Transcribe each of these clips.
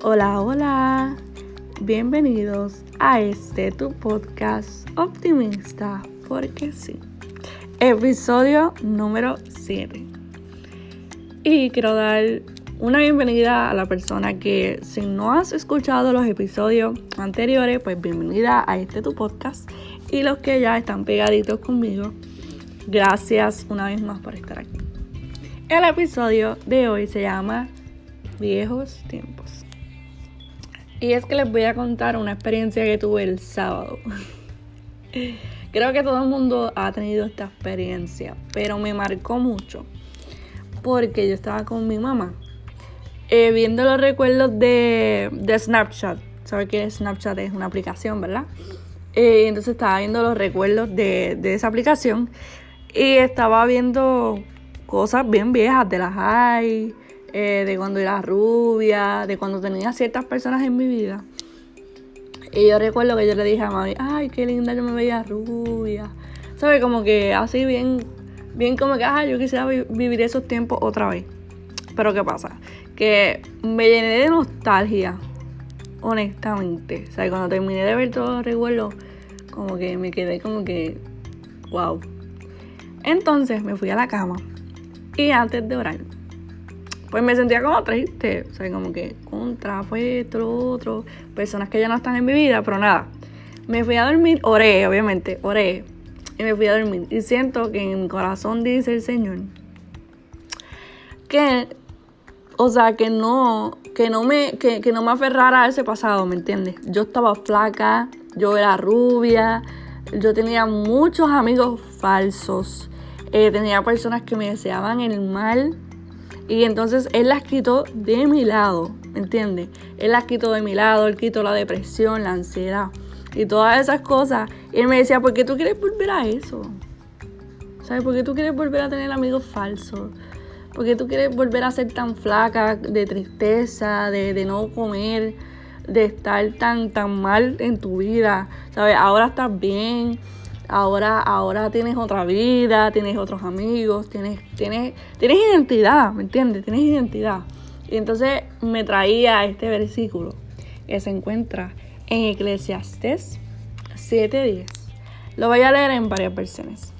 Hola, hola. Bienvenidos a este tu podcast optimista, porque sí. Episodio número 7. Y quiero dar una bienvenida a la persona que si no has escuchado los episodios anteriores, pues bienvenida a este tu podcast. Y los que ya están pegaditos conmigo, gracias una vez más por estar aquí. El episodio de hoy se llama Viejos Tiempos. Y es que les voy a contar una experiencia que tuve el sábado. Creo que todo el mundo ha tenido esta experiencia, pero me marcó mucho porque yo estaba con mi mamá eh, viendo los recuerdos de, Snapchat. ¿Sabes que Snapchat es una aplicación, verdad? Eh, entonces estaba viendo los recuerdos de, de esa aplicación y estaba viendo cosas bien viejas de las high eh, de cuando era rubia, de cuando tenía ciertas personas en mi vida. Y yo recuerdo que yo le dije a mami, ay, qué linda yo me veía rubia. ¿Sabes? Como que así bien, bien como que, ay, yo quisiera vivir esos tiempos otra vez. Pero ¿qué pasa? Que me llené de nostalgia, honestamente. O cuando terminé de ver todos los recuerdos, como que me quedé como que, wow. Entonces me fui a la cama y antes de orar, pues me sentía como triste, o sea, como que contra, fue esto, otro, personas que ya no están en mi vida, pero nada. Me fui a dormir, oré, obviamente, oré, y me fui a dormir. Y siento que en mi corazón dice el Señor que, o sea, que no, que no me, que, no me aferrara a ese pasado, ¿me entiendes? Yo estaba flaca, yo era rubia, yo tenía muchos amigos falsos, eh, tenía personas que me deseaban el mal y entonces él las quitó de mi lado, ¿me entiendes? Él las quitó de mi lado, él quitó la depresión, la ansiedad y todas esas cosas. Y él me decía, ¿por qué tú quieres volver a eso? ¿Sabes? ¿Por qué tú quieres volver a tener amigos falsos? ¿Por qué tú quieres volver a ser tan flaca de tristeza, de, de no comer, de estar tan, tan mal en tu vida? ¿Sabes? Ahora estás bien ahora, ahora tienes otra vida, tienes otros amigos, tienes, tienes, tienes identidad, ¿me entiendes? Tienes identidad. Y entonces me traía este versículo que se encuentra en Eclesiastes 7.10. Lo voy a leer en varias versiones.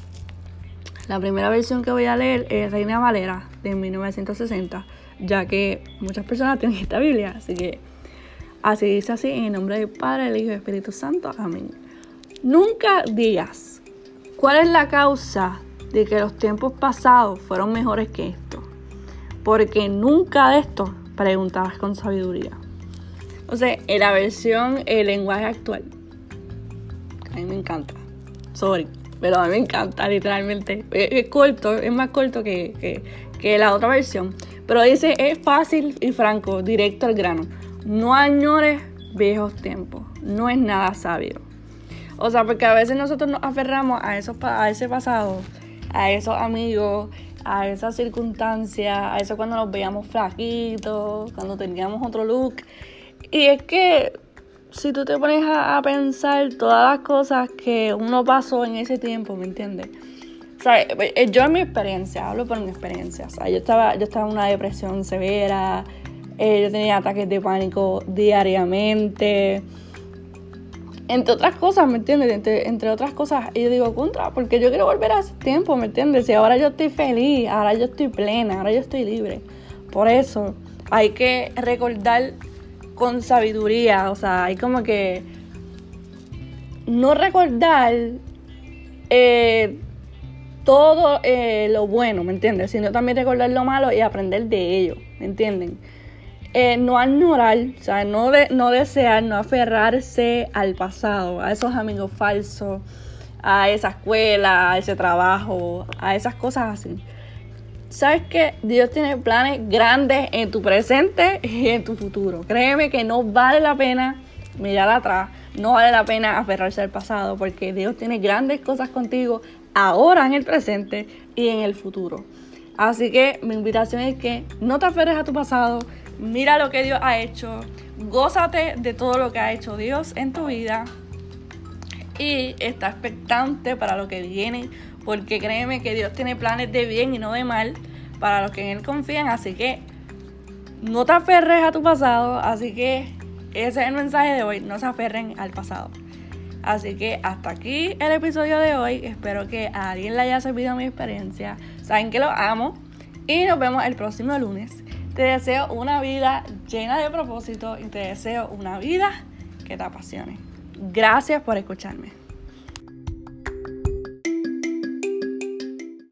La primera versión que voy a leer es Reina Valera de 1960, ya que muchas personas tienen esta Biblia, así que así dice así, en el nombre del Padre, el Hijo y el Espíritu Santo. Amén. Nunca digas cuál es la causa de que los tiempos pasados fueron mejores que estos, porque nunca de esto preguntarás con sabiduría. O sea, en la versión, el lenguaje actual, a mí me encanta, sorry, pero a mí me encanta literalmente. Es, corto, es más corto que, que la otra versión, pero dice, es fácil y franco, directo al grano. No añores viejos tiempos, no es nada sabio. O sea, porque a veces nosotros nos aferramos a, esos, a ese pasado, a esos amigos, a esas circunstancias, a eso cuando nos veíamos flaquitos, cuando teníamos otro look. Y es que si tú te pones a, pensar todas las cosas que uno pasó en ese tiempo, ¿me entiendes? O eh, yo en mi experiencia, hablo por mi experiencia, yo estaba, yo estaba en una depresión severa, eh, yo tenía ataques de pánico diariamente, entre otras cosas, ¿me entiendes? Entre, otras cosas, y yo digo, contra, porque yo quiero volver a ese tiempo, ¿me entiendes? Y ahora yo estoy feliz, ahora yo estoy plena, ahora yo estoy libre. Por eso hay que recordar con sabiduría, o sea, hay como que no recordar eh, todo eh, lo bueno, ¿me entiendes? Sino también recordar lo malo y aprender de ello, ¿me entienden? Eh, no añorar, o sea, no, de, no desear, no aferrarse al pasado, a esos amigos falsos, a esa escuela, a ese trabajo, a esas cosas así. Sabes que Dios tiene planes grandes en tu presente y en tu futuro. Créeme que no vale la pena mirar atrás, no vale la pena aferrarse al pasado, porque Dios tiene grandes cosas contigo ahora en el presente y en el futuro. Así que mi invitación es que no te aferres a tu pasado, mira lo que Dios ha hecho, gózate de todo lo que ha hecho Dios en tu vida. Y está expectante para lo que viene, porque créeme que Dios tiene planes de bien y no de mal para los que en Él confían, así que no te aferres a tu pasado, así que ese es el mensaje de hoy, no se aferren al pasado. Así que hasta aquí el episodio de hoy, espero que a alguien le haya servido mi experiencia, saben que lo amo. Y nos vemos el próximo lunes. Te deseo una vida llena de propósito y te deseo una vida que te apasione. Gracias por escucharme.